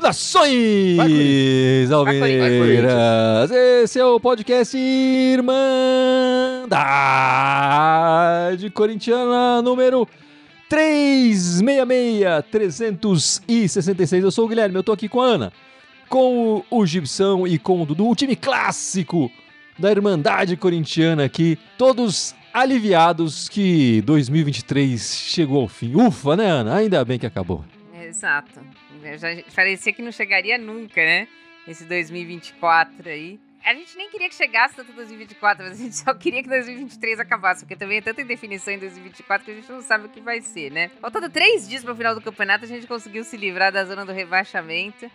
Saudações, Alvineiras! Esse é o podcast Irmandade Corintiana número 366, 366. Eu sou o Guilherme, eu tô aqui com a Ana, com o Gibson e com o Dudu, o time clássico da Irmandade Corintiana aqui, todos aliviados que 2023 chegou ao fim. Ufa, né, Ana? Ainda bem que acabou. Exato. Já parecia que não chegaria nunca, né? Esse 2024 aí. A gente nem queria que chegasse tanto 2024, mas a gente só queria que 2023 acabasse, porque também é tanta indefinição em 2024 que a gente não sabe o que vai ser, né? Faltando três dias para o final do campeonato, a gente conseguiu se livrar da zona do rebaixamento,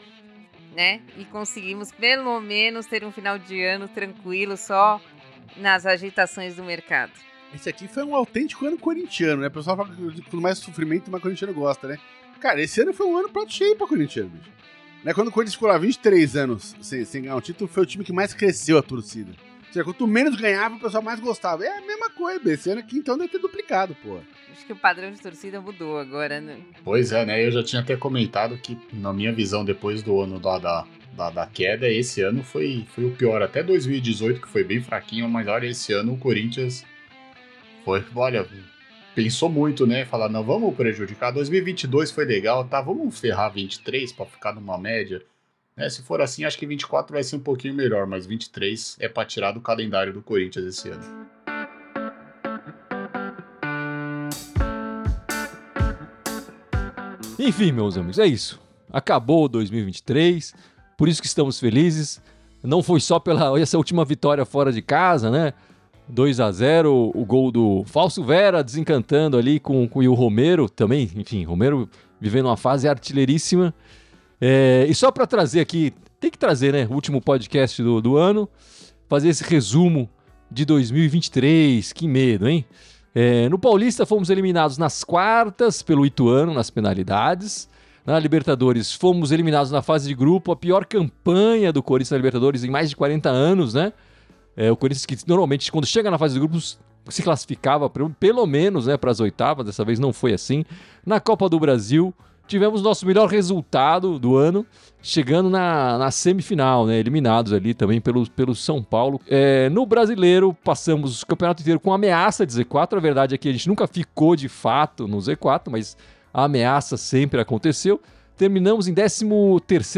né? E conseguimos pelo menos ter um final de ano tranquilo, só nas agitações do mercado. Esse aqui foi um autêntico ano corintiano, né? O pessoal fala que quanto mais sofrimento, mais corintiano gosta, né? Cara, esse ano foi um ano prato cheio pra corintiano, bicho. Né? Quando o Corinthians ficou lá 23 anos sem, sem ganhar um título, foi o time que mais cresceu a torcida. Seja, quanto menos ganhava, o pessoal mais gostava. É a mesma coisa, esse ano aqui então deve ter duplicado, pô. Acho que o padrão de torcida mudou agora, né? Pois é, né? Eu já tinha até comentado que, na minha visão, depois do ano da, da, da, da queda, esse ano foi, foi o pior. Até 2018, que foi bem fraquinho, mas olha, esse ano o Corinthians foi, olha, pensou muito, né? Falar, não, vamos prejudicar. 2022 foi legal, tá? Vamos ferrar 23 para ficar numa média. Né? Se for assim, acho que 24 vai ser um pouquinho melhor, mas 23 é para tirar do calendário do Corinthians esse ano. Enfim, meus amigos, é isso. Acabou 2023, por isso que estamos felizes. Não foi só pela essa última vitória fora de casa, né? 2 a 0 o gol do Falso Vera desencantando ali com, com o Romero também, enfim, Romero vivendo uma fase artilheiríssima. É, e só para trazer aqui, tem que trazer, né, o último podcast do, do ano, fazer esse resumo de 2023, que medo, hein? É, no Paulista fomos eliminados nas quartas pelo Ituano, nas penalidades. Na Libertadores fomos eliminados na fase de grupo, a pior campanha do Corinthians na Libertadores em mais de 40 anos, né? É, o Corinthians que normalmente, quando chega na fase de grupos, se classificava pelo menos né, para as oitavas, dessa vez não foi assim. Na Copa do Brasil, tivemos nosso melhor resultado do ano, chegando na, na semifinal, né, eliminados ali também pelo, pelo São Paulo. É, no brasileiro, passamos o campeonato inteiro com ameaça de Z4. A verdade é que a gente nunca ficou de fato no Z4, mas a ameaça sempre aconteceu. Terminamos em 13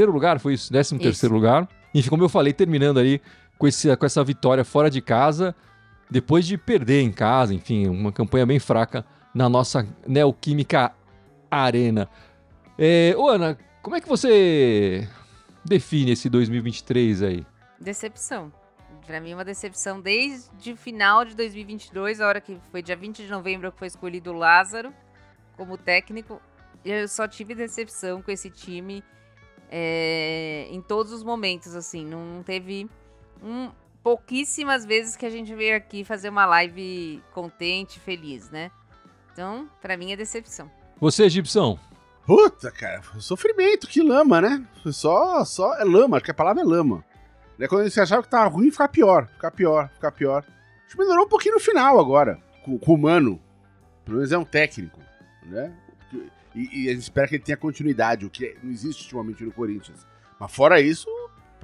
lugar, foi isso? 13 terceiro lugar. Enfim, como eu falei, terminando ali com, esse, com essa vitória fora de casa, depois de perder em casa, enfim, uma campanha bem fraca na nossa Neoquímica Arena. É, ô Ana, como é que você define esse 2023 aí? Decepção. Para mim, uma decepção desde o final de 2022, a hora que foi dia 20 de novembro que foi escolhido o Lázaro como técnico. Eu só tive decepção com esse time é, em todos os momentos, assim. Não, não teve um, pouquíssimas vezes que a gente veio aqui fazer uma live contente, feliz, né? Então, para mim é decepção. Você, Gibson? Puta, cara, sofrimento, que lama, né? Só, só é lama, acho que a palavra é lama. Né? Quando você achava que tava ruim, ficar pior, ficar pior, ficar pior. Acho que melhorou um pouquinho no final agora, com, com o Mano. Pelo menos é um técnico, né? E, e a gente espera que ele tenha continuidade, o que não existe ultimamente no Corinthians. Mas fora isso,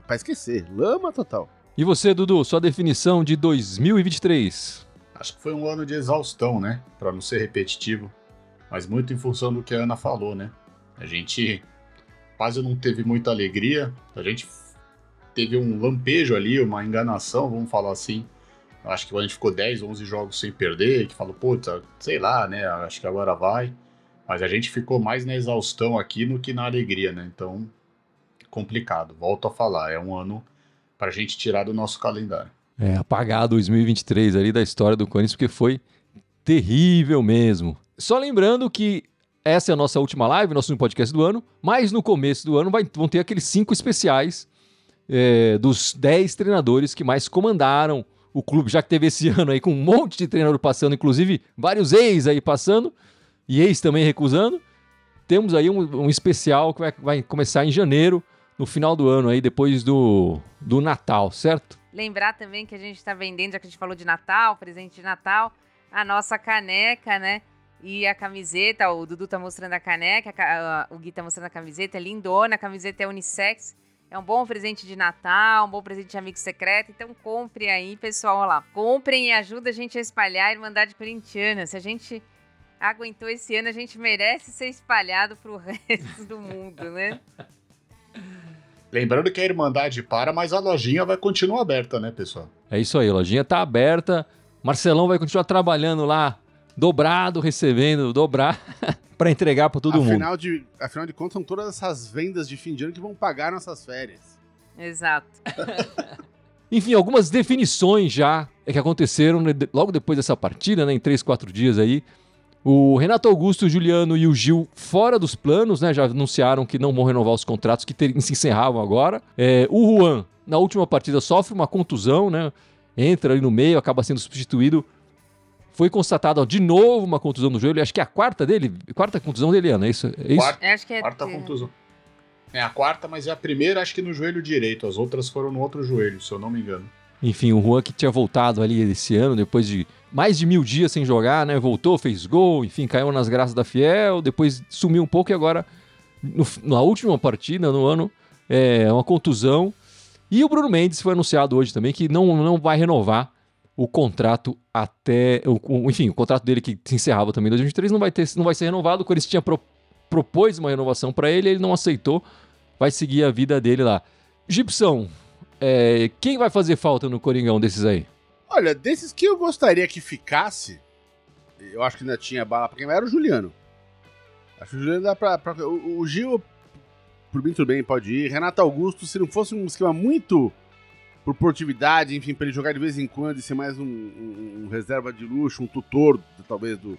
pra esquecer, lama total. E você, Dudu, sua definição de 2023? Acho que foi um ano de exaustão, né? Para não ser repetitivo, mas muito em função do que a Ana falou, né? A gente quase não teve muita alegria, a gente teve um lampejo ali, uma enganação, vamos falar assim. Acho que a gente ficou 10, 11 jogos sem perder, que falou, puta, sei lá, né? Acho que agora vai. Mas a gente ficou mais na exaustão aqui do que na alegria, né? Então, complicado. Volto a falar, é um ano para a gente tirar do nosso calendário. É, apagar 2023 ali da história do Corinthians, porque foi terrível mesmo. Só lembrando que essa é a nossa última live, nosso podcast do ano, mas no começo do ano vai, vão ter aqueles cinco especiais é, dos dez treinadores que mais comandaram o clube, já que teve esse ano aí com um monte de treinador passando, inclusive vários ex aí passando, e ex também recusando. Temos aí um, um especial que vai, vai começar em janeiro, no final do ano aí, depois do, do Natal, certo? Lembrar também que a gente está vendendo, já que a gente falou de Natal, presente de Natal, a nossa caneca, né? E a camiseta, o Dudu tá mostrando a caneca, a, a, o Gui tá mostrando a camiseta, é lindona, a camiseta é unissex. É um bom presente de Natal, um bom presente de amigo secreto. Então compre aí, pessoal. Olha lá. Comprem e ajuda a gente a espalhar a Irmandade Corintiana. Se a gente aguentou esse ano, a gente merece ser espalhado pro resto do mundo, né? Lembrando que a Irmandade para, mas a lojinha vai continuar aberta, né, pessoal? É isso aí, a lojinha tá aberta. Marcelão vai continuar trabalhando lá, dobrado, recebendo, dobrar, para entregar para todo afinal mundo. De, afinal de contas, são todas essas vendas de fim de ano que vão pagar nossas férias. Exato. Enfim, algumas definições já que aconteceram logo depois dessa partida, né, em três, quatro dias aí. O Renato Augusto, o Juliano e o Gil fora dos planos, né? Já anunciaram que não vão renovar os contratos que ter, se encerravam agora. É, o Juan, na última partida, sofre uma contusão, né? Entra ali no meio, acaba sendo substituído. Foi constatado de novo uma contusão no joelho. Acho que é a quarta dele, quarta contusão dele, Ana. É isso? É isso? Quarta, acho que é quarta contusão. É a quarta, mas é a primeira, acho que no joelho direito. As outras foram no outro joelho, se eu não me engano. Enfim, o Juan que tinha voltado ali esse ano, depois de mais de mil dias sem jogar, né? Voltou, fez gol, enfim, caiu nas graças da Fiel, depois sumiu um pouco e agora, no, na última partida, no ano, é uma contusão. E o Bruno Mendes foi anunciado hoje também que não, não vai renovar o contrato até. O, enfim, o contrato dele que se encerrava também em 2023 não vai, ter, não vai ser renovado. O Corinthians tinha pro, propôs uma renovação para ele, ele não aceitou, vai seguir a vida dele lá. Gibson, é, quem vai fazer falta no Coringão desses aí? Olha, desses que eu gostaria que ficasse, eu acho que ainda tinha bala pra quem era o Juliano. Acho que o Juliano dá pra. pra o, o, Gil, por mim, tudo bem, pode ir. Renato Augusto, se não fosse um esquema muito por portividade, enfim, pra ele jogar de vez em quando e ser mais um, um, um reserva de luxo, um tutor, talvez, do.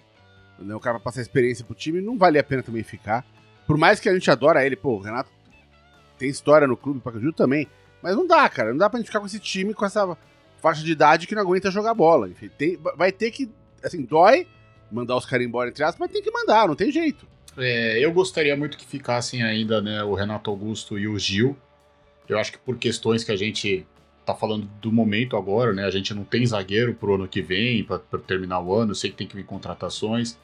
Né, o cara pra passar experiência pro time, não vale a pena também ficar. Por mais que a gente adora ele, pô, o Renato tem história no clube, pra Gil também. Mas não dá, cara. Não dá pra gente ficar com esse time, com essa faixa de idade que não aguenta jogar bola. Enfim, tem, vai ter que, assim, dói mandar os caras embora, entre aspas, mas tem que mandar, não tem jeito. É, eu gostaria muito que ficassem ainda, né, o Renato Augusto e o Gil. Eu acho que por questões que a gente tá falando do momento agora, né, a gente não tem zagueiro pro ano que vem, para terminar o ano, sei que tem que vir contratações.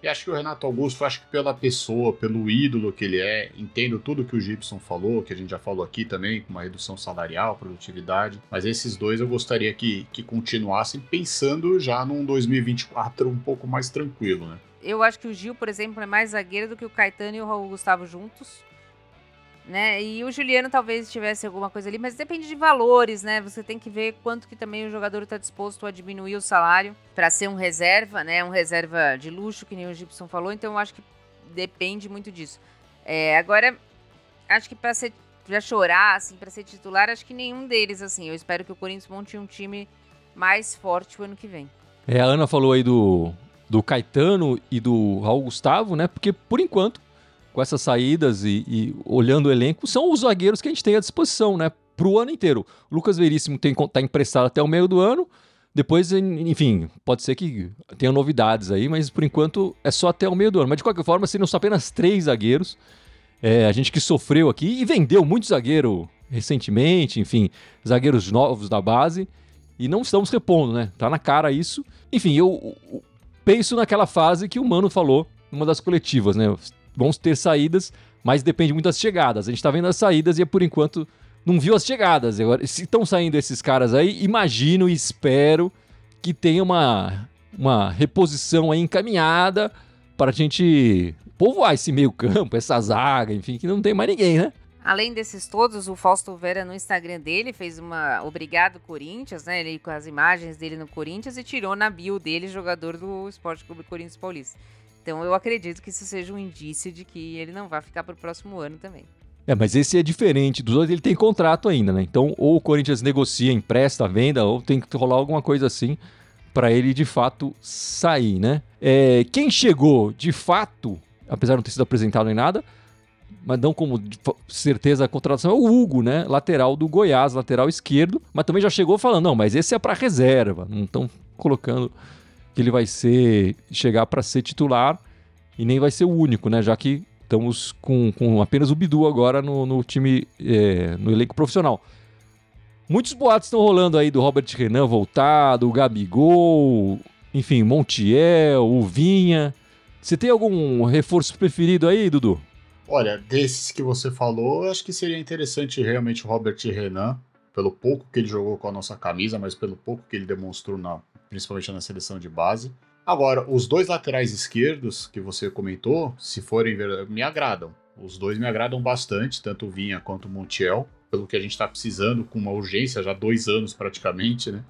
E acho que o Renato Augusto, acho que pela pessoa, pelo ídolo que ele é, entendo tudo que o Gibson falou, que a gente já falou aqui também, com uma redução salarial, produtividade. Mas esses dois eu gostaria que, que continuassem pensando já num 2024 um pouco mais tranquilo, né? Eu acho que o Gil, por exemplo, é mais zagueiro do que o Caetano e o Raul Gustavo juntos né? E o Juliano talvez tivesse alguma coisa ali, mas depende de valores, né? Você tem que ver quanto que também o jogador está disposto a diminuir o salário para ser um reserva, né? Um reserva de luxo, que nem o Gibson falou. Então eu acho que depende muito disso. É, agora, acho que para ser já chorar, assim, para ser titular, acho que nenhum deles, assim. Eu espero que o Corinthians monte um time mais forte o ano que vem. É, a Ana falou aí do, do Caetano e do Raul Gustavo, né? Porque por enquanto com essas saídas e, e, olhando o elenco, são os zagueiros que a gente tem à disposição, né? Para o ano inteiro. O Lucas Veríssimo está emprestado até o meio do ano. Depois, enfim, pode ser que tenha novidades aí, mas por enquanto é só até o meio do ano. Mas de qualquer forma, seriam só apenas três zagueiros. É, a gente que sofreu aqui e vendeu muito zagueiro recentemente, enfim, zagueiros novos da base. E não estamos repondo, né? Tá na cara isso. Enfim, eu, eu penso naquela fase que o Mano falou numa das coletivas, né? vão ter saídas, mas depende muito das chegadas. A gente tá vendo as saídas e por enquanto não viu as chegadas. Agora, se estão saindo esses caras aí, imagino e espero que tenha uma, uma reposição aí encaminhada para a gente povoar esse meio campo, essa zaga, enfim, que não tem mais ninguém, né? Além desses todos, o Fausto Vera no Instagram dele fez uma obrigado Corinthians, né? Ele com as imagens dele no Corinthians e tirou na bio dele jogador do Esporte Clube Corinthians Paulista. Então eu acredito que isso seja um indício de que ele não vai ficar para o próximo ano também. É, mas esse é diferente dos outros, ele tem contrato ainda, né? Então, ou o Corinthians negocia, empresta, venda, ou tem que rolar alguma coisa assim para ele de fato sair, né? É, quem chegou de fato, apesar de não ter sido apresentado nem nada, mas não como certeza a contratação, é o Hugo, né? Lateral do Goiás, lateral esquerdo, mas também já chegou falando, não, mas esse é para reserva, não estão colocando que ele vai ser chegar para ser titular e nem vai ser o único, né? Já que Estamos com, com apenas o Bidu agora no, no time, é, no elenco profissional. Muitos boatos estão rolando aí do Robert Renan voltar, do Gabigol, enfim, Montiel, o Vinha. Você tem algum reforço preferido aí, Dudu? Olha, desses que você falou, acho que seria interessante realmente o Robert Renan, pelo pouco que ele jogou com a nossa camisa, mas pelo pouco que ele demonstrou, na, principalmente na seleção de base. Agora, os dois laterais esquerdos que você comentou, se forem ver, me agradam. Os dois me agradam bastante, tanto o Vinha quanto o Montiel, pelo que a gente está precisando, com uma urgência, já dois anos praticamente, né?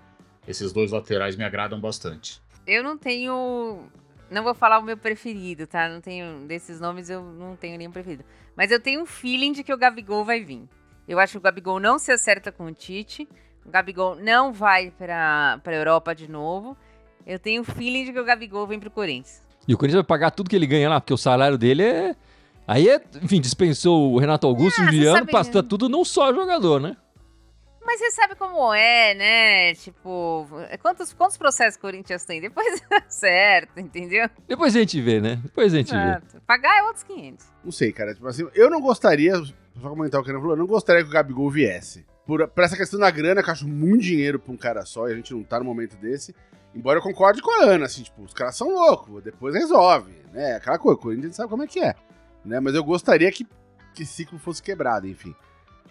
Esses dois laterais me agradam bastante. Eu não tenho. Não vou falar o meu preferido, tá? Não tenho. Desses nomes eu não tenho nenhum preferido. Mas eu tenho um feeling de que o Gabigol vai vir. Eu acho que o Gabigol não se acerta com o Tite. O Gabigol não vai para a Europa de novo. Eu tenho o feeling de que o Gabigol vem pro Corinthians. E o Corinthians vai pagar tudo que ele ganha lá, porque o salário dele é. Aí é, enfim, dispensou o Renato Augusto, Ah, o você Juliano, passa tudo não só jogador, né? Mas você sabe como é, né? Tipo, quantos, quantos processos o Corinthians tem? Depois dá certo, entendeu? Depois a gente vê, né? Depois a gente vê. Exato. Pagar é outros 500. Não sei, cara. Tipo assim, eu não gostaria, só comentar o que ele falou, eu não gostaria que o Gabigol viesse. Por, por essa questão da grana, que eu acho muito dinheiro pra um cara só, e a gente não tá no momento desse. Embora eu concorde com a Ana, assim, tipo, os caras são loucos, depois resolve, né? Aquela coisa, o Corinthians sabe como é que é. Né? Mas eu gostaria que, que esse ciclo fosse quebrado, enfim.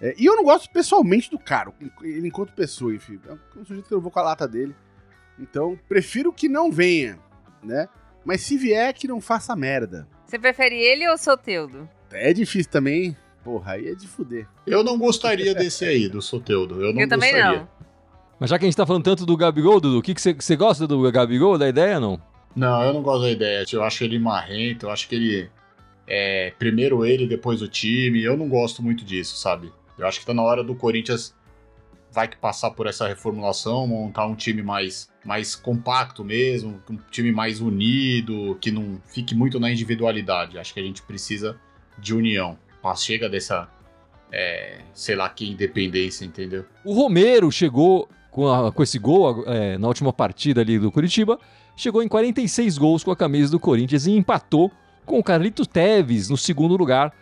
É, e eu não gosto pessoalmente do cara, ele enquanto pessoa, enfim. É um sujeito que eu vou com a lata dele. Então, prefiro que não venha, né? Mas se vier, que não faça merda. Você prefere ele ou o Soteudo? É difícil também. Porra, aí é de fuder. Eu não gostaria desse aí, do Soteudo. Eu não eu também gostaria. não. Mas já que a gente tá falando tanto do Gabigol, Dudu, o que você que você gosta do Gabigol, da ideia não? Não, eu não gosto da ideia. Eu acho ele marrento, eu acho que ele. É, primeiro ele, depois o time. Eu não gosto muito disso, sabe? Eu acho que tá na hora do Corinthians vai que passar por essa reformulação, montar um time mais, mais compacto mesmo, um time mais unido, que não fique muito na individualidade. Acho que a gente precisa de união. Mas chega dessa, é, sei lá, que independência, entendeu? O Romero chegou com, a- com esse gol é, na última partida ali do Curitiba, chegou em 46 gols com a camisa do Corinthians e empatou com o Carlito Teves no segundo lugar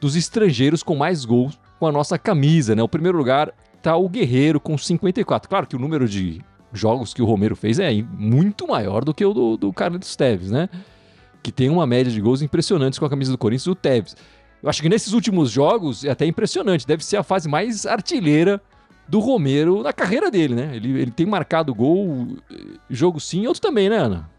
dos estrangeiros com mais gols com a nossa camisa, né? O primeiro lugar tá o Guerreiro com 54. Claro que o número de jogos que o Romero fez é muito maior do que o do, do Carlitos Teves, né? Que tem uma média de gols impressionantes com a camisa do Corinthians o Teves. Eu acho que nesses últimos jogos é até impressionante. Deve ser a fase mais artilheira do Romero na carreira dele, né? Ele, ele tem marcado gol, jogo sim, outro também, né, Ana?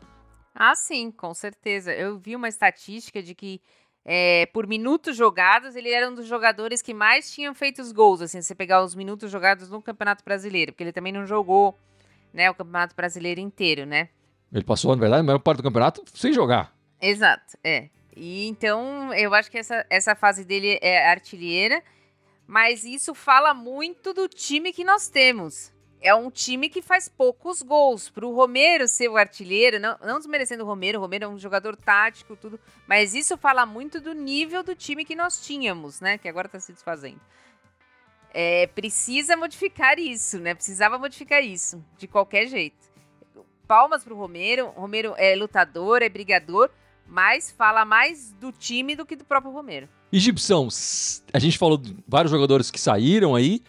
Ah, sim, com certeza. Eu vi uma estatística de que é, por minutos jogados, ele era um dos jogadores que mais tinham feito os gols, assim, se você pegar os minutos jogados no Campeonato Brasileiro, porque ele também não jogou, né, o Campeonato Brasileiro inteiro, né? Ele passou, na verdade, a maior parte do campeonato sem jogar. Exato, é. E então, eu acho que essa, essa fase dele é artilheira, mas isso fala muito do time que nós temos. É um time que faz poucos gols. Para o Romero ser o artilheiro, não, não desmerecendo o Romero, o Romero é um jogador tático, tudo, mas isso fala muito do nível do time que nós tínhamos, né? Que agora está se desfazendo. É, precisa modificar isso, né? Precisava modificar isso, de qualquer jeito. Palmas Romero. O Romero é lutador, é brigador, mas fala mais do time do que do próprio Romero. E s- a gente falou de vários jogadores que saíram aí.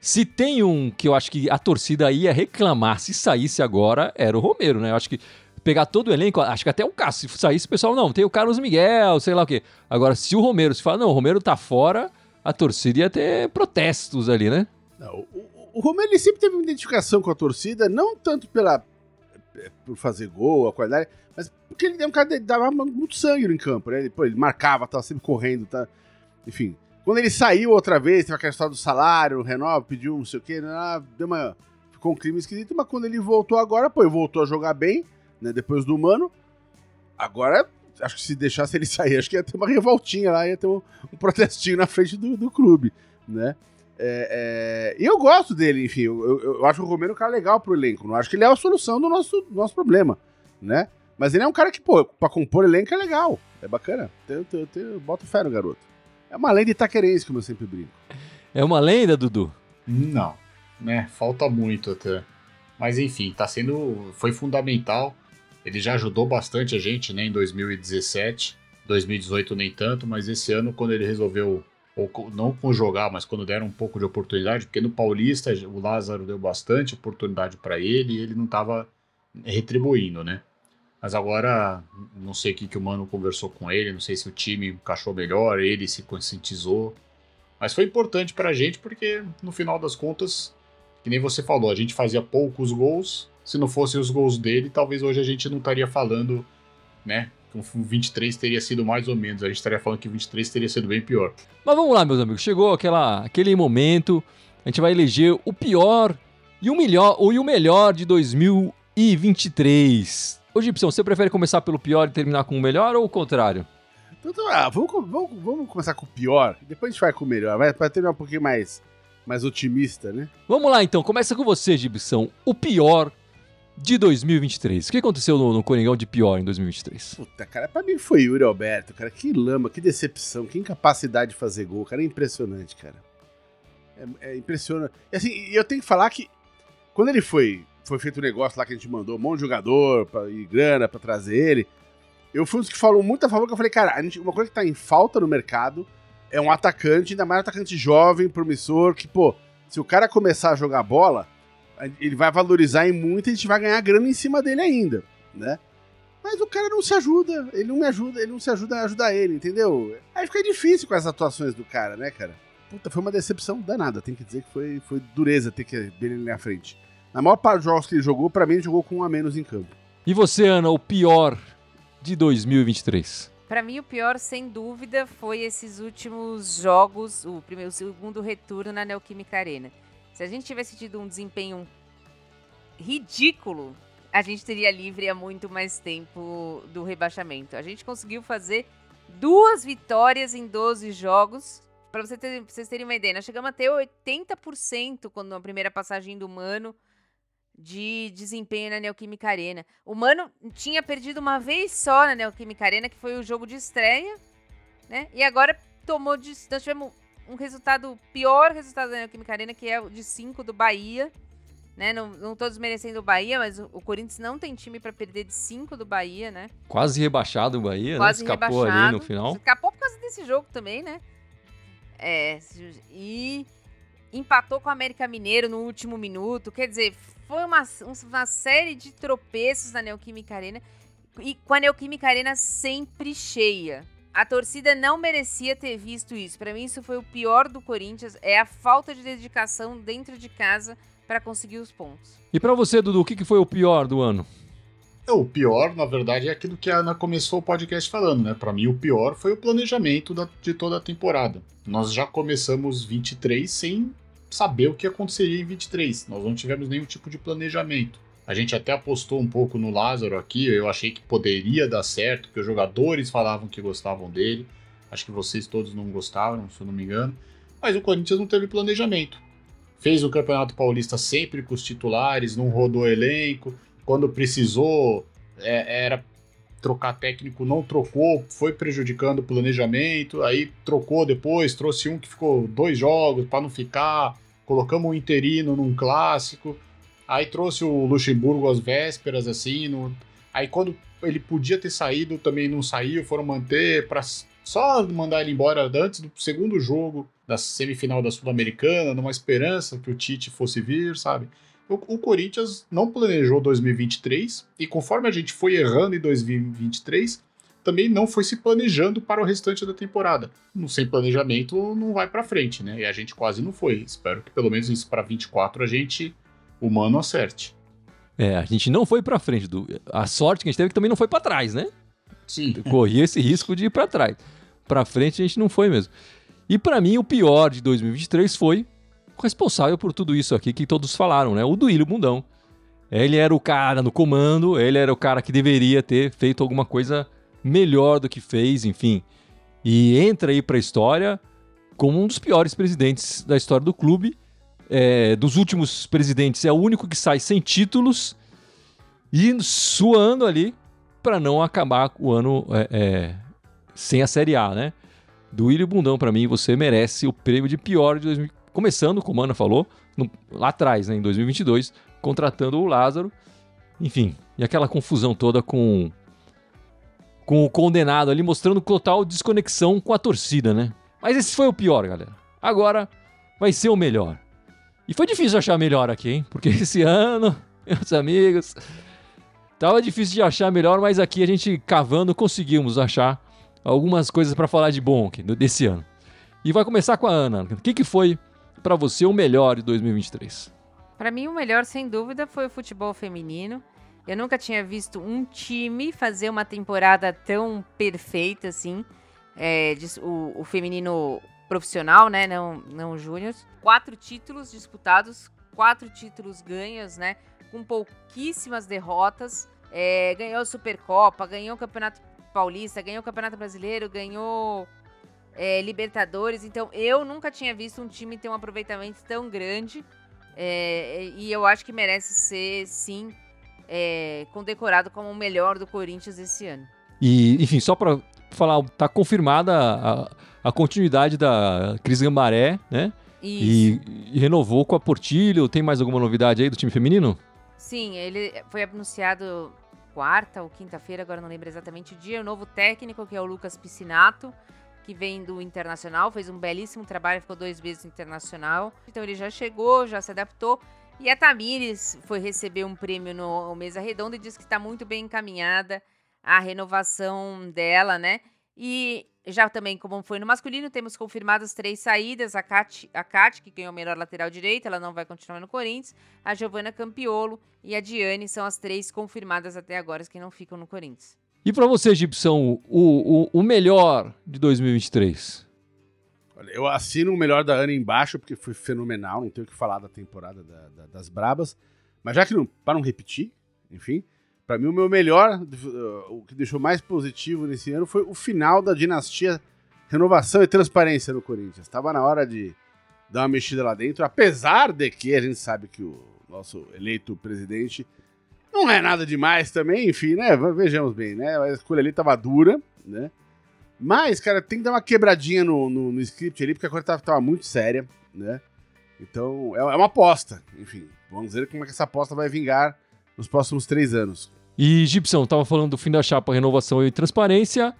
Se tem um que eu acho que a torcida ia reclamar se saísse agora, era o Romero, né? Eu acho que pegar todo o elenco, acho que até o Cássio, se saísse, o pessoal, não, tem o Carlos Miguel, sei lá o quê. Agora, se o Romero, se fala, não, o Romero tá fora, a torcida ia ter protestos ali, né? Não, o, o- Romero ele sempre teve uma identificação com a torcida, não tanto pela é, por fazer gol, a qualidade, mas porque ele é um cara que dava muito sangue no campo, né? Ele, pô, ele marcava, tava sempre correndo, tá? Enfim. Quando ele saiu outra vez, teve aquela história do salário, renova, pediu não sei o quê, né? deu uma, ficou um clima esquisito, mas quando ele voltou agora, pô, ele voltou a jogar bem, né? Depois do Mano. Agora, acho que se deixasse ele sair, acho que ia ter uma revoltinha lá, ia ter um, um protestinho na frente do, do clube, né? É, é, E eu gosto dele, enfim. Eu, eu- eu acho o Romero um cara legal pro elenco. Não acho que ele é a solução do nosso, nosso problema, né? Mas ele é um cara que, pô, pra compor elenco é legal. É bacana. Eu, eu, eu boto fé no garoto. É uma lenda itaquerense, como eu sempre brinco. É uma lenda, Dudu. Não, né? Falta muito até. Mas enfim, tá sendo. Foi fundamental. Ele já ajudou bastante a gente, né? Em 2017. 2018 nem tanto, mas esse ano, quando ele resolveu, ou não com jogar, mas quando deram um pouco de oportunidade, porque no Paulista o Lázaro deu bastante oportunidade para ele e ele não estava retribuindo, né? Mas agora, não sei o que, que o Mano conversou com ele, não sei se o time encaixou melhor, ele se conscientizou. Mas foi importante pra gente porque, no final das contas, que nem você falou, a gente fazia poucos gols. Se não fossem os gols dele, talvez hoje a gente não estaria falando, né? Que o 23 teria sido mais ou menos. A gente estaria falando que o 23 teria sido bem pior. Mas vamos lá, meus amigos. Chegou aquela, aquele momento. A gente vai eleger o pior e o melhor, ou o melhor de 2023. Ô, Gibson, você prefere começar pelo pior e terminar com o melhor ou o contrário? Então, então ah, vamos, vamos, vamos começar com o pior, depois a gente vai com o melhor, vai para terminar um pouquinho mais, mais otimista, né? Vamos lá então, começa com você, Gibson. O pior de 2023. O que aconteceu no, no Coringão de pior em 2023? Puta, cara, pra mim foi Yuri Alberto, cara. Que lama, que decepção, que incapacidade de fazer gol, cara. É impressionante, cara. É, é impressionante. E assim, eu tenho que falar que quando ele foi foi feito um negócio lá que a gente mandou um monte de jogador pra, e grana pra trazer ele. Eu fui um dos que falou muito a favor, que eu falei, cara, gente, uma coisa que tá em falta no mercado é um atacante, ainda mais um atacante jovem, promissor, que, pô, se o cara começar a jogar bola, ele vai valorizar em muito e a gente vai ganhar grana em cima dele ainda, né? Mas o cara não se ajuda, ele não me ajuda, ele não se ajuda a ajudar ele, entendeu? Aí fica difícil com as atuações do cara, né, cara? Puta, foi uma decepção danada, tem que dizer que foi, foi dureza ter que ver ele na frente. Na maior parte dos jogos que ele jogou, para mim, ele jogou com um a menos em campo. E você, Ana, o pior de 2023? Para mim, o pior, sem dúvida, foi esses últimos jogos, o primeiro, o segundo retorno na Neoquímica Arena. Se a gente tivesse tido um desempenho ridículo, a gente teria livre há muito mais tempo do rebaixamento. A gente conseguiu fazer duas vitórias em 12 jogos. Para você ter, vocês terem uma ideia, nós chegamos a ter 80% quando na primeira passagem do Mano de desempenho na Neoquímica Arena. O Mano tinha perdido uma vez só na Neoquímica Arena, que foi o jogo de estreia, né? E agora tomou de. Nós tivemos um resultado, pior resultado da Neoquímica Arena, que é o de 5 do Bahia. Né? Não, não tô desmerecendo o Bahia, mas o, o Corinthians não tem time para perder de 5 do Bahia, né? Quase rebaixado o Bahia, né? Quase né? Escapou rebaixado. ali no final. Escapou por causa desse jogo também, né? É, e empatou com o América Mineiro no último minuto. Quer dizer, foi uma, uma série de tropeços na Neoquímica Arena e com a Neoquímica Arena sempre cheia. A torcida não merecia ter visto isso. Para mim, isso foi o pior do Corinthians. É a falta de dedicação dentro de casa para conseguir os pontos. E para você, Dudu, o que foi o pior do ano? É, o pior, na verdade, é aquilo que a Ana começou o podcast falando, né? Para mim, o pior foi o planejamento da, de toda a temporada. Nós já começamos 23 sem saber o que aconteceria em 23. Nós não tivemos nenhum tipo de planejamento. A gente até apostou um pouco no Lázaro aqui, eu achei que poderia dar certo, que os jogadores falavam que gostavam dele. Acho que vocês todos não gostaram, se eu não me engano. Mas o Corinthians não teve planejamento. Fez o Campeonato Paulista sempre com os titulares, não rodou elenco. Quando precisou, é, era trocar técnico, não trocou, foi prejudicando o planejamento. Aí trocou depois, trouxe um que ficou dois jogos para não ficar colocamos um interino num clássico, aí trouxe o Luxemburgo às vésperas, assim, no... aí quando ele podia ter saído, também não saiu, foram manter para só mandar ele embora antes do segundo jogo da semifinal da Sul-Americana, numa esperança que o Tite fosse vir, sabe? O, o, Corinthians não planejou 2023 e conforme a gente foi errando em 2023, também não foi se planejando para o restante da temporada. No sem planejamento não vai para frente, né? E a gente quase não foi. Espero que pelo menos isso para 24 a gente humano acerte. É, a gente não foi para frente. Do... A sorte que a gente teve é que também não foi para trás, né? Sim. Corria esse risco de ir para trás. Para frente a gente não foi mesmo. E para mim o pior de 2023 foi responsável por tudo isso aqui que todos falaram, né? O Duílio Bundão. Ele era o cara no comando, ele era o cara que deveria ter feito alguma coisa melhor do que fez, enfim. E entra aí para a história como um dos piores presidentes da história do clube. É, dos últimos presidentes, é o único que sai sem títulos e suando ali para não acabar o ano é, é, sem a Série A, né? Do William Bundão, para mim, você merece o prêmio de pior de 2000. Começando, como a Ana falou, no, lá atrás, né, em 2022, contratando o Lázaro. Enfim, e aquela confusão toda com com o condenado ali, mostrando total desconexão com a torcida, né? Mas esse foi o pior, galera. Agora vai ser o melhor. E foi difícil achar melhor aqui, hein? Porque esse ano, meus amigos, tava difícil de achar melhor, mas aqui a gente cavando conseguimos achar algumas coisas para falar de bom aqui, desse ano. E vai começar com a Ana. O que, que foi para você o melhor de 2023? Para mim, o melhor, sem dúvida, foi o futebol feminino. Eu nunca tinha visto um time fazer uma temporada tão perfeita assim. É, o, o, feminino profissional, né? Não, não júnior. Quatro títulos disputados, quatro títulos ganhos, né? Com pouquíssimas derrotas. É, ganhou a Supercopa, ganhou o Campeonato Paulista, ganhou o Campeonato Brasileiro, ganhou é, Libertadores. Então, eu nunca tinha visto um time ter um aproveitamento tão grande. É, e eu acho que merece ser, sim, é, condecorado como o melhor do Corinthians esse ano. E, enfim, só para falar, tá confirmada a, a continuidade da Cris Gambaré, né? E, e, renovou com a Portilho. Tem mais alguma novidade aí do time feminino? Sim, ele foi anunciado quarta ou quinta-feira, agora não lembro exatamente o dia. O novo técnico, que é o Lucas Piscinato, que vem do Internacional, fez um belíssimo trabalho, ficou dois meses no Internacional. Então ele já chegou, já se adaptou. E a Tamires foi receber um prêmio no Mesa Redonda e disse que está muito bem encaminhada a renovação dela, né? E já também, como foi no masculino, temos confirmadas três saídas. A Kat, a Kat, que ganhou o melhor lateral direito, ela não vai continuar no Corinthians. A Giovana Campiolo e a Diane são as três confirmadas até agora que não ficam no Corinthians. E para você, Gibson, o, o, o melhor de 2023? Olha, eu assino o melhor da Ana embaixo, porque foi fenomenal, não tenho o que falar da temporada da, da, das Brabas. Mas já que não, para não repetir, enfim, para mim o meu melhor, o que deixou mais positivo nesse ano foi o final da dinastia renovação e transparência no Corinthians. Estava na hora de dar uma mexida lá dentro, apesar de que a gente sabe que o nosso eleito presidente não é nada demais também, enfim, né? Vejamos bem, né? A escolha ali tava dura, né? Mas, cara, tem que dar uma quebradinha no, no, no script ali, porque a coisa tava, tava, muito séria, né? Então, é, é uma aposta. Enfim, vamos ver como é que essa aposta vai vingar nos próximos três anos. E, Gibson, tava falando do fim da chapa, renovação e transparência.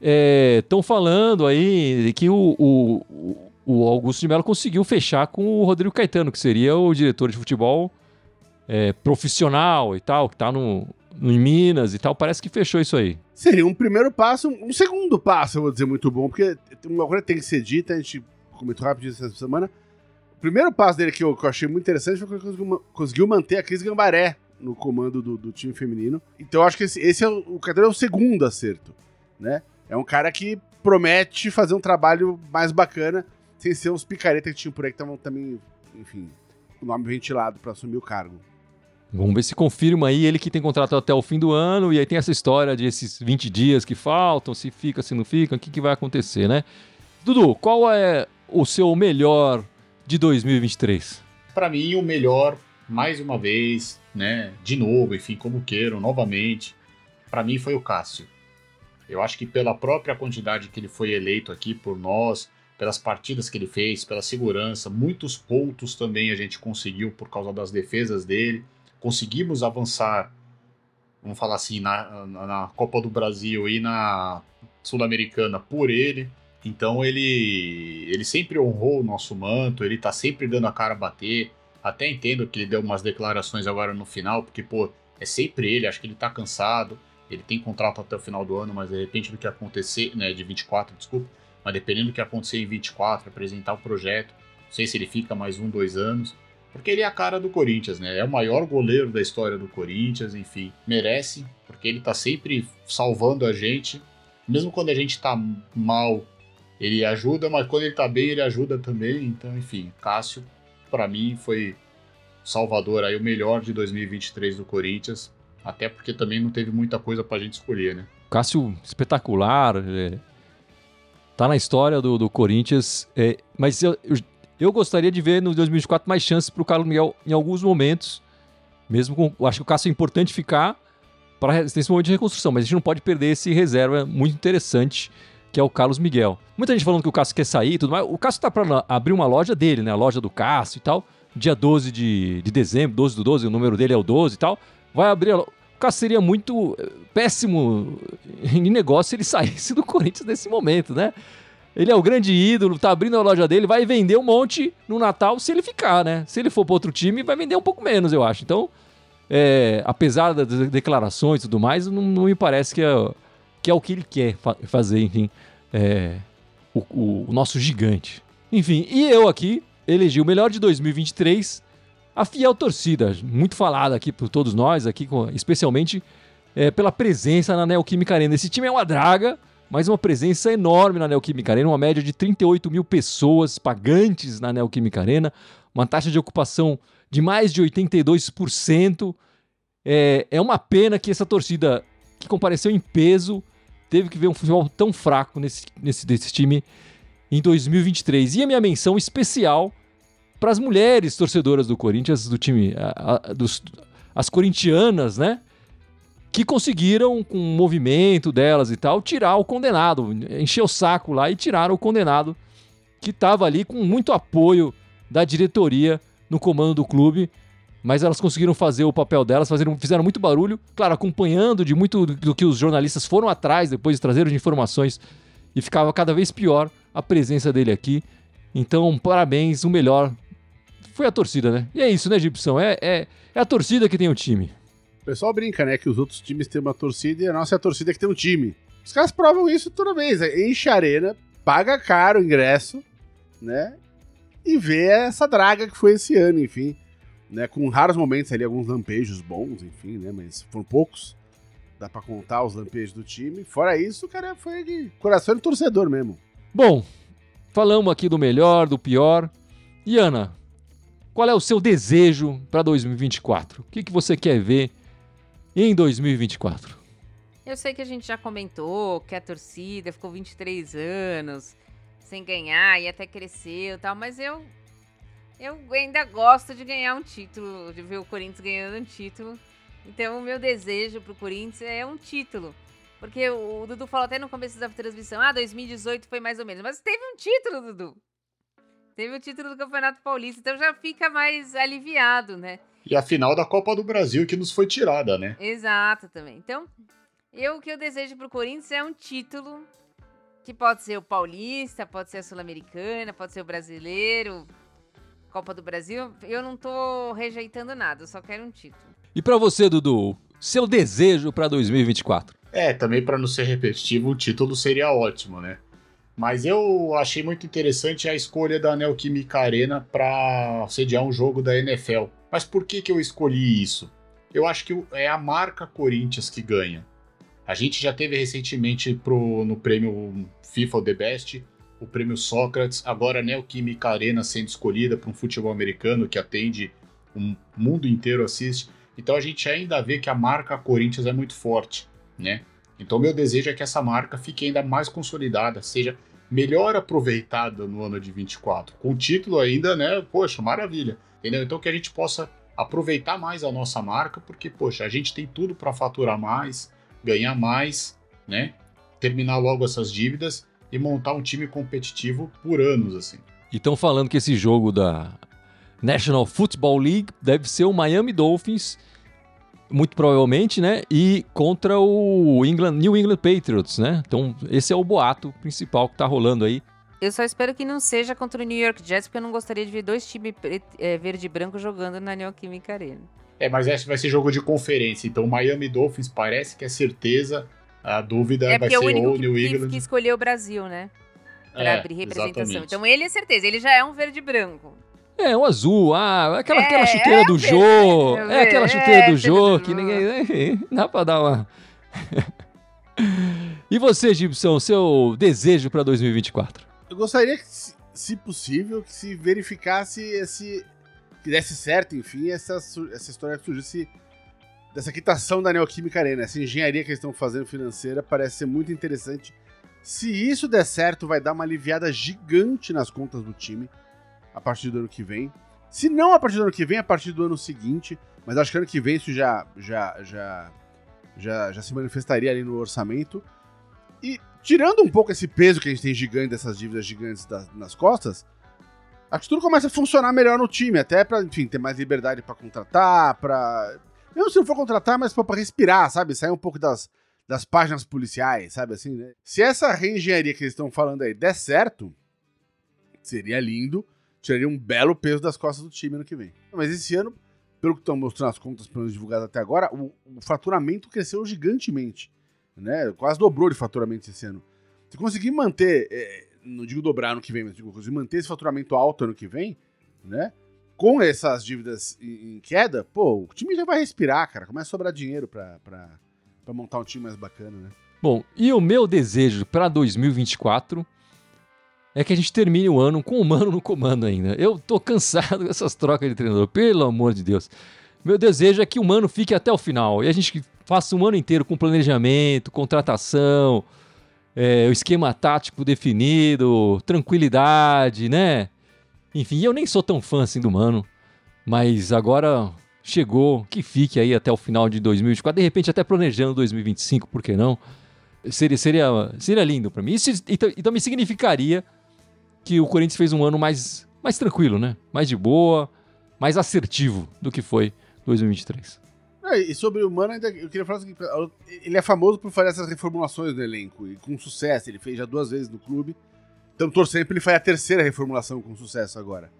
Estão é, falando aí que o, o, o Augusto de Mello conseguiu fechar com o Rodrigo Caetano, que seria o diretor de futebol é, profissional e tal, que tá no, no, em Minas e tal, parece que fechou isso aí. Seria um primeiro passo, um segundo passo, eu vou dizer, muito bom, porque uma coisa tem que ser dita, a gente comentou rapidinho essa semana. O primeiro passo dele que eu, que eu achei muito interessante foi que conseguiu, conseguiu manter a Cris Gambaré no comando do, do, time feminino. Então eu acho que esse, esse é o, o é o segundo acerto, né? É um cara que promete fazer um trabalho mais bacana, sem ser uns picareta que tinham por aí que estavam também, enfim, o nome ventilado para assumir o cargo. Vamos ver se confirma aí ele que tem contrato até o fim do ano, e aí tem essa história de esses 20 dias que faltam, se fica, se não fica, o que, que vai acontecer, né? Dudu, qual é o seu melhor de 2023? Para mim, o melhor, mais uma vez, né, de novo, enfim, como queiram, novamente, para mim foi o Cássio. Eu acho que pela própria quantidade que ele foi eleito aqui por nós, pelas partidas que ele fez, pela segurança, muitos pontos também a gente conseguiu por causa das defesas dele conseguimos avançar, vamos falar assim, na, na Copa do Brasil e na Sul-Americana por ele. Então ele, ele sempre honrou o nosso manto, ele tá sempre dando a cara a bater. Até entendo que ele deu umas declarações agora no final, porque, pô, é sempre ele, acho que ele tá cansado. Ele tem contrato até o final do ano, mas de repente do que acontecer, né, de 24, desculpa, mas dependendo do que acontecer em 24, apresentar o projeto, não sei se ele fica mais um, dois anos. Porque ele é a cara do Corinthians, né? É o maior goleiro da história do Corinthians, enfim. Merece, porque ele tá sempre salvando a gente. Mesmo quando a gente tá mal, ele ajuda, mas quando ele tá bem, ele ajuda também. Então, enfim, Cássio, para mim, foi salvador aí, o melhor de 2023 do Corinthians. Até porque também não teve muita coisa pra gente escolher, né? Cássio, espetacular. É, tá na história do, do Corinthians. É, mas eu, eu eu gostaria de ver no 2024 mais chances para o Carlos Miguel em alguns momentos. Mesmo com. Acho que o Cássio é importante ficar para nesse momento de reconstrução, mas a gente não pode perder esse reserva muito interessante que é o Carlos Miguel. Muita gente falando que o Cássio quer sair e tudo mais. O Cássio está para abrir uma loja dele, né? A loja do Cássio e tal. Dia 12 de, de dezembro, 12 do 12, o número dele é o 12 e tal. Vai abrir. A... O Lucas seria muito eh, péssimo em negócio se ele saísse do Corinthians nesse momento, né? Ele é o grande ídolo, tá abrindo a loja dele, vai vender um monte no Natal se ele ficar, né? Se ele for para outro time, vai vender um pouco menos, eu acho. Então, é, apesar das declarações e tudo mais, não, não, me parece que é, que é o que ele quer fa fazer, enfim, é, o, o, o nosso gigante. Enfim, e eu aqui elegi o melhor de 2023, a fiel torcida, muito falada aqui por todos nós, aqui especialmente é, pela presença na Neoquímica Arena. Esse time é uma draga, mas uma presença enorme na Neoquímica Arena, uma média de 38 mil pessoas pagantes na Neoquímica Arena, uma taxa de ocupação de mais de 82%. É, é uma pena que essa torcida que compareceu em peso teve que ver um futebol tão fraco nesse, nesse desse time em 2023. E a minha menção especial para as mulheres torcedoras do Corinthians, do time, a, a, dos, as corintianas, né? Que conseguiram, com o movimento delas e tal, tirar o condenado, encher o saco lá e tiraram o condenado, que estava ali com muito apoio da diretoria no comando do clube, mas elas conseguiram fazer o papel delas, fizeram, muito barulho, claro, acompanhando de muito do que os jornalistas foram atrás, depois trazeram de informações, e ficava cada vez pior a presença dele aqui. Então, parabéns, o melhor foi a torcida, né? E é isso, né, Gibson? É, é, é a torcida que tem o time. O pessoal brinca, né? Que os outros times têm uma torcida e a nossa é a torcida que tem um time. Os caras provam isso toda vez. Né? Enche a arena, paga caro o ingresso, né? E vê essa draga que foi esse ano, enfim. Né, com raros momentos ali, alguns lampejos bons, enfim, né? Mas foram poucos. Dá pra contar os lampejos do time. Fora isso, o cara foi de coração de torcedor mesmo. Bom, falamos aqui do melhor, do pior. E Ana, qual é o seu desejo para 2024? O que, que você quer ver em 2024? Eu sei que a gente já comentou que a torcida ficou 23 anos sem ganhar e até cresceu e tal, mas eu eu ainda gosto de ganhar um título, de ver o Corinthians ganhando um título. Então, o meu desejo pro Corinthians é um título. Porque o, o Dudu falou até no começo da transmissão: ah, 2018 foi mais ou menos. Mas teve um título, Dudu. Teve o título do Campeonato Paulista, então já fica mais aliviado, né? E a final da Copa do Brasil que nos foi tirada, né? Exato, também. Então, eu o que eu desejo pro Corinthians é um título que pode ser o Paulista, pode ser a Sul-Americana, pode ser o Brasileiro, Copa do Brasil. Eu não tô rejeitando nada, eu só quero um título. E para você, Dudu, seu desejo para 2024? É, também para não ser repetitivo, o título seria ótimo, né? Mas eu achei muito interessante a escolha da Neoquímica Arena para sediar um jogo da NFL. Mas por que, que eu escolhi isso? Eu acho que é a marca Corinthians que ganha. A gente já teve recentemente pro, no prêmio FIFA The Best, o prêmio Sócrates, agora a Neoquímica Arena sendo escolhida para um futebol americano que atende o mundo inteiro assiste. Então a gente ainda vê que a marca Corinthians é muito forte, né? Então meu desejo é que essa marca fique ainda mais consolidada, seja melhor aproveitada no ano de 24. Com o título ainda, né? Poxa, maravilha. Entendeu? Então que a gente possa aproveitar mais a nossa marca, porque, poxa, a gente tem tudo para faturar mais, ganhar mais, né? Terminar logo essas dívidas e montar um time competitivo por anos, assim. E estão falando que esse jogo da National Football League deve ser o Miami Dolphins, muito provavelmente, né? E contra o England, New England Patriots, né? Então, esse é o boato principal que tá rolando aí eu só espero que não seja contra o New York Jets, porque eu não gostaria de ver dois times é, verde e branco jogando na Neoquímica Arena. É, mas esse vai ser jogo de conferência, então o Miami Dolphins parece que é certeza. A dúvida é vai ser o ou New England. que escolheu o Brasil, né? Pra é, abrir representação. Exatamente. Então ele é certeza, ele já é um verde e branco. É, um azul, ah, aquela, é, aquela chuteira é do Jô. É, aquela chuteira do Jô que ninguém. Enfim, dá pra dar uma. e você, Gibson, seu desejo pra 2024? Eu gostaria que, se possível, que se verificasse esse. que desse certo, enfim, essa, essa história que surgisse dessa quitação da Neoquímica Arena. Essa engenharia que eles estão fazendo financeira parece ser muito interessante. Se isso der certo, vai dar uma aliviada gigante nas contas do time a partir do ano que vem. Se não a partir do ano que vem, a partir do ano seguinte. Mas acho que ano que vem isso já, já, já, já, já se manifestaria ali no orçamento. E tirando um pouco esse peso que a gente tem gigante dessas dívidas gigantes das, nas costas, acho que tudo começa a funcionar melhor no time, até para, enfim, ter mais liberdade para contratar, para Mesmo se não for contratar, mas pô, pra respirar, sabe? Sair um pouco das, das páginas policiais, sabe assim, né? Se essa reengenharia que eles estão falando aí der certo, seria lindo, tiraria um belo peso das costas do time ano que vem. Mas esse ano, pelo que estão mostrando as contas pelo menos divulgadas até agora, o, o faturamento cresceu gigantemente, né? Quase dobrou de faturamento esse ano. Se conseguir manter, é, não digo dobrar ano que vem, mas digo conseguir manter esse faturamento alto ano que vem, né? Com essas dívidas em, queda, pô, o time já vai respirar, cara. Começa a sobrar dinheiro pra montar um time mais bacana, né? Bom, e o meu desejo para 2024 é que a gente termine o ano com o Mano no comando ainda. Eu tô cansado dessas trocas de treinador, pelo amor de Deus. Meu desejo é que o Mano fique até o final e a gente faça um ano inteiro com planejamento, contratação, é, o esquema tático definido, tranquilidade, né? Enfim, eu nem sou tão fã assim do Mano, mas agora chegou, que fique aí até o final de 2024, de repente até planejando 2025, por que não? Seria, seria, seria lindo para mim. Isso então, então me significaria que o Corinthians fez um ano mais, mais tranquilo, né? Mais de boa, mais assertivo do que foi 2023. É, e sobre o Mano, ainda, eu queria falar assim, ele é famoso por fazer essas reformulações no elenco, e com sucesso, ele fez já duas vezes no clube. Então torcendo pra ele fazer a terceira reformulação com sucesso agora.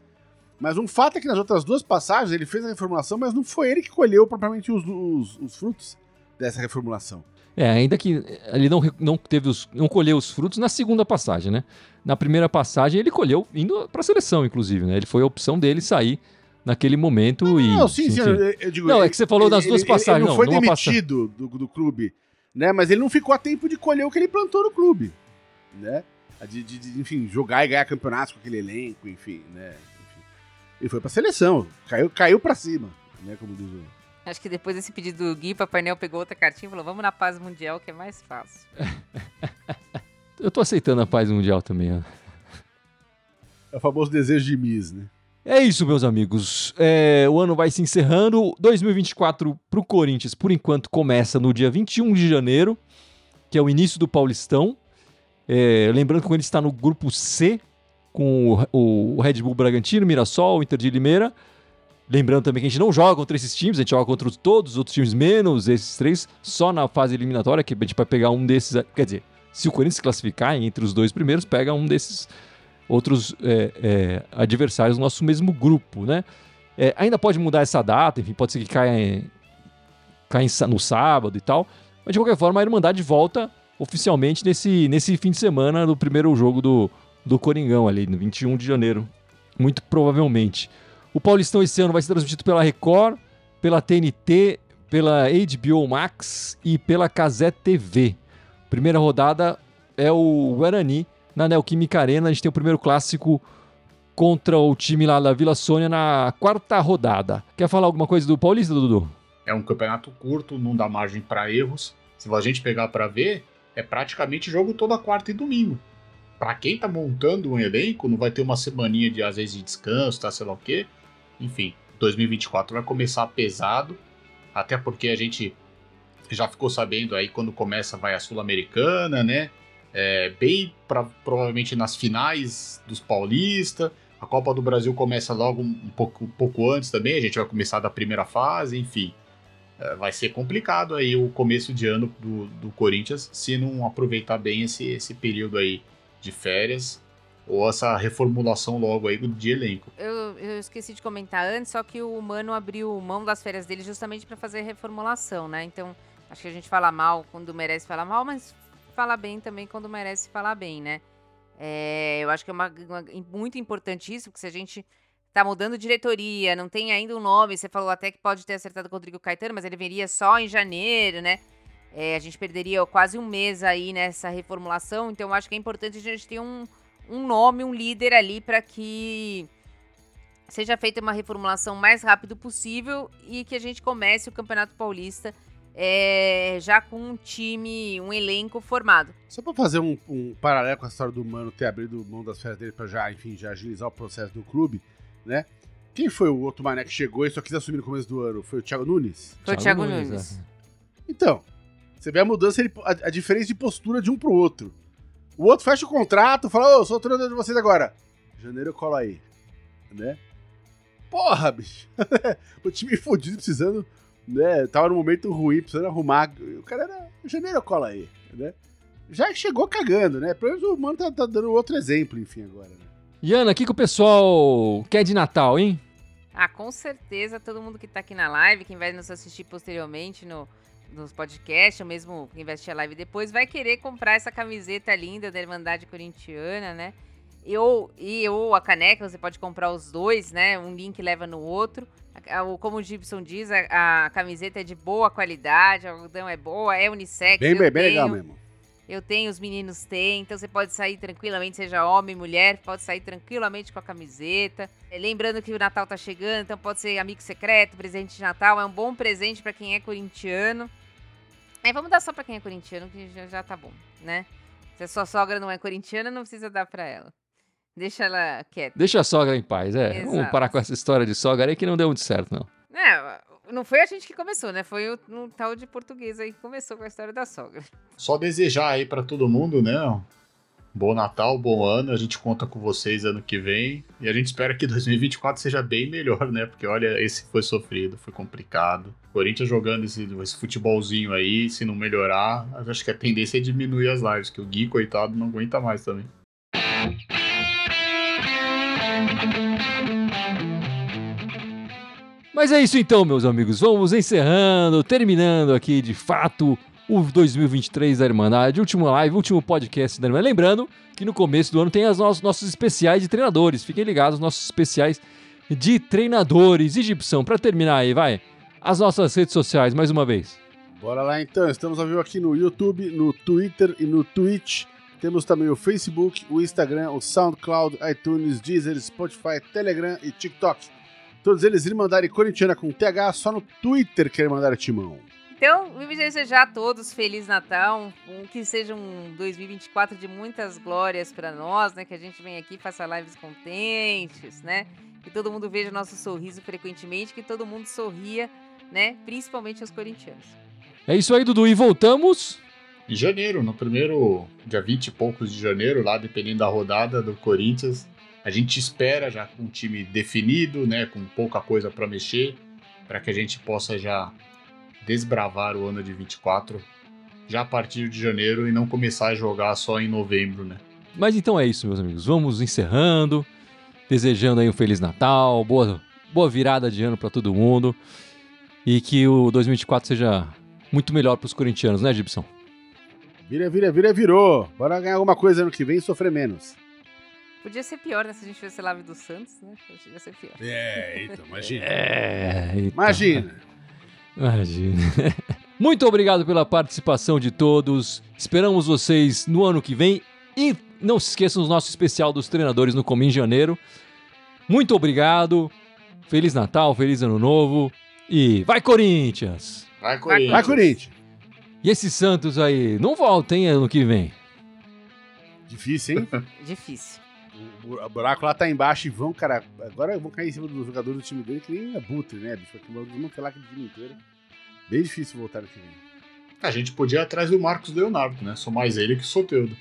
Mas um fato é que nas outras duas passagens ele fez a reformulação, mas não foi ele que colheu propriamente os, os, os frutos dessa reformulação. É, ainda que ele não, não teve os, não colheu os frutos na segunda passagem, né? Na primeira passagem ele colheu indo para a seleção, inclusive, né? Ele foi a opção dele sair naquele momento não, e. Não, sim, sim. Eu, eu digo, não, é que você falou das duas passagens. Ele não, foi demitido do, do clube, né? Mas ele não ficou a tempo de colher o que ele plantou no clube, né? De, de, de enfim, jogar e ganhar campeonatos com aquele elenco, enfim, né? Enfim. Ele foi pra seleção, caiu, caiu pra cima, né? Como diz o. Acho que depois desse pedido do Gui, Papai Noel pegou outra cartinha e falou: vamos na paz mundial, que é mais fácil. Eu tô aceitando a paz mundial também, ó. É o famoso desejo de Miss, né? É isso, meus amigos. É, o ano vai se encerrando. 2024 para o Corinthians, por enquanto, começa no dia 21 de janeiro, que é o início do Paulistão. É, lembrando que Corinthians está no grupo C, com o, o Red Bull Bragantino, Mirassol, Inter de Limeira. Lembrando também que a gente não joga contra esses times, a gente joga contra todos os outros times, menos esses três, só na fase eliminatória, que a gente vai pegar um desses. Quer dizer, se o Corinthians se classificar entre os dois primeiros, pega um desses outros é, é, adversários do nosso mesmo grupo, né? É, ainda pode mudar essa data, enfim, pode ser que caia, em, caia no sábado e tal, mas de qualquer forma a Irmandade volta oficialmente nesse, nesse fim de semana do primeiro jogo do, do Coringão ali, no 21 de janeiro, muito provavelmente. O Paulistão esse ano vai ser transmitido pela Record, pela TNT, pela HBO Max e pela Casé TV. Primeira rodada é o Guarani na Neoquímica Arena. A gente tem o primeiro clássico contra o time lá da Vila Sônia na quarta rodada. Quer falar alguma coisa do Paulista, Dudu? É um campeonato curto, não dá margem para erros. Se a gente pegar para ver, é praticamente jogo toda quarta e domingo. Para quem tá montando um elenco, não vai ter uma semaninha de às vezes de descanso, tá, sei lá o quê. Enfim, 2024 vai começar pesado, até porque a gente já ficou sabendo aí quando começa vai a Sul-Americana, né? é, bem pra, provavelmente nas finais dos Paulista. A Copa do Brasil começa logo um pouco, um pouco antes também, a gente vai começar da primeira fase, enfim. É, vai ser complicado aí o começo de ano do, do Corinthians se não aproveitar bem esse, esse período aí de férias ou essa reformulação logo aí de elenco. Eu, eu, esqueci de comentar antes, só que o Mano abriu mão das férias dele justamente para fazer reformulação, né? Então, acho que a gente fala mal quando merece falar mal, mas falar bem também quando merece falar bem, né? É, eu acho que é uma, uma, muito importante isso, porque se a gente tá mudando diretoria, não tem ainda um nome, você falou até que pode ter acertado com o Rodrigo Caetano, mas ele viria só em janeiro, né? É, a gente perderia quase um mês aí nessa reformulação, então eu acho que é importante a gente ter um, um nome, um líder ali para que seja feita uma reformulação mais rápido possível e que a gente comece o Campeonato Paulista é, já com um time, um elenco formado. Só para fazer um, um, paralelo com a história do Mano ter abrido mão das férias dele para já, enfim, já agilizar o processo do clube, né? Quem foi o outro mané que chegou e só quis assumir no começo do ano? Foi o Thiago Nunes? Foi o Thiago, Thiago Nunes. Nunes. É. Então, você vê a mudança, a, a, diferença de postura de um pro outro. O outro fecha o contrato, fala, ô, oh, sou o treinador de vocês agora. Janeiro eu colo aí. Né? Porra, bicho. o time fodido precisando né? Tava num momento ruim, precisando arrumar. O cara era. Janeiro cola aí, né? Já chegou cagando, né? Pelo menos o mano tá, tá dando outro exemplo, enfim, agora, né? Iana, o que, que o pessoal quer de Natal, hein? Ah, com certeza todo mundo que tá aqui na live, quem vai nos assistir posteriormente no, nos podcasts, ou mesmo quem vai assistir a live depois, vai querer comprar essa camiseta linda da Irmandade Corintiana, né? E ou, e, ou a caneca, você pode comprar os dois, né? Um link leva no outro. A- Como o Gibson diz, a, a camiseta é de boa qualidade, a algodão é boa, é unissex. Bem, bem, bem legal mesmo. Eu tenho, os meninos têm, então você pode sair tranquilamente, seja homem, mulher, pode sair tranquilamente com a camiseta. É, Lembrando que o Natal tá chegando, então pode ser amigo secreto, presente de Natal, é um bom presente pra quem é corintiano. É, vamos dar só pra quem é corintiano, que já, já tá bom, né? Se a sua sogra não é corintiana, não precisa dar pra ela. Deixa ela quieta. Deixa a sogra em paz, é. Vamos Exato. parar com essa história de sogra aí que não deu muito certo, não. Não, não foi a gente que começou, né? Foi o um tal de português aí que começou com a história da sogra. Só desejar aí pra todo mundo, né? Bom Natal, bom ano. A gente conta com vocês ano que vem. E a gente espera que 2024 seja bem melhor, né? Porque olha, esse foi sofrido, foi complicado. Corinthians jogando esse, esse futebolzinho aí, se não melhorar, acho que a tendência é diminuir as lives, que o Gui, coitado, não aguenta mais também. Mas é isso então, meus amigos. Vamos encerrando, terminando aqui de fato o 2023 da Irmandade, último live, último podcast da Irmandade. Lembrando que no começo do ano tem os nossos, nossos especiais de treinadores. Fiquem ligados, nossos especiais de treinadores. E Gibson, pra terminar aí, vai. As nossas redes sociais, mais uma vez. Bora lá então, estamos ao vivo aqui no YouTube, no Twitter e no Twitch. Temos também o Facebook, o Instagram, o SoundCloud, iTunes, Deezer, Spotify, Telegram e TikTok. Todos eles Irmandade Corintiana com TH, só no Twitter que Irmandade Timão. Então, me desejar a todos Feliz Natal, um, que seja um 2024 de muitas glórias para nós, né? Que a gente venha aqui, faça lives contentes, né? Que todo mundo veja nosso sorriso frequentemente, que todo mundo sorria, né? Principalmente os corintianos. É isso aí, Dudu. E voltamos. Em janeiro, no primeiro dia 20 e poucos de janeiro, lá dependendo da rodada do Corinthians, a gente espera já com o time definido, né, com pouca coisa para mexer, para que a gente possa já desbravar o ano de 24 já a partir de janeiro e não começar a jogar só em novembro, né? Mas então é isso, meus amigos. Vamos encerrando, desejando aí um Feliz Natal, boa, boa virada de ano pra todo mundo e que o 2024 seja muito melhor pros corintianos, né, Gibson? Vira, vira, vira, virou. Bora ganhar alguma coisa ano que vem e sofrer menos. Podia ser pior, né? Se a gente fizesse live do Santos, né? Podia ser pior. É, então, imagina. É, então. Imagina. Imagina. Muito obrigado pela participação de todos. Esperamos vocês no ano que vem. E não se esqueçam do nosso especial dos treinadores no Comim Janeiro. Muito obrigado. Feliz Natal, feliz Ano Novo. E vai, Corinthians! Vai, Corinthians! Vai, Corinthians. E esse Santos aí, não volta, hein, ano que vem? Difícil, hein? Difícil o buraco lá tá embaixo e vão, cara. Agora vão cair em cima do jogador do time dele, que nem abutre, né, bicho? Porque vão desmantelar aquele time inteiro. Bem difícil voltar aqui. A gente podia ir atrás do Marcos Leonardo, né? Sou mais ele que o Soteudo.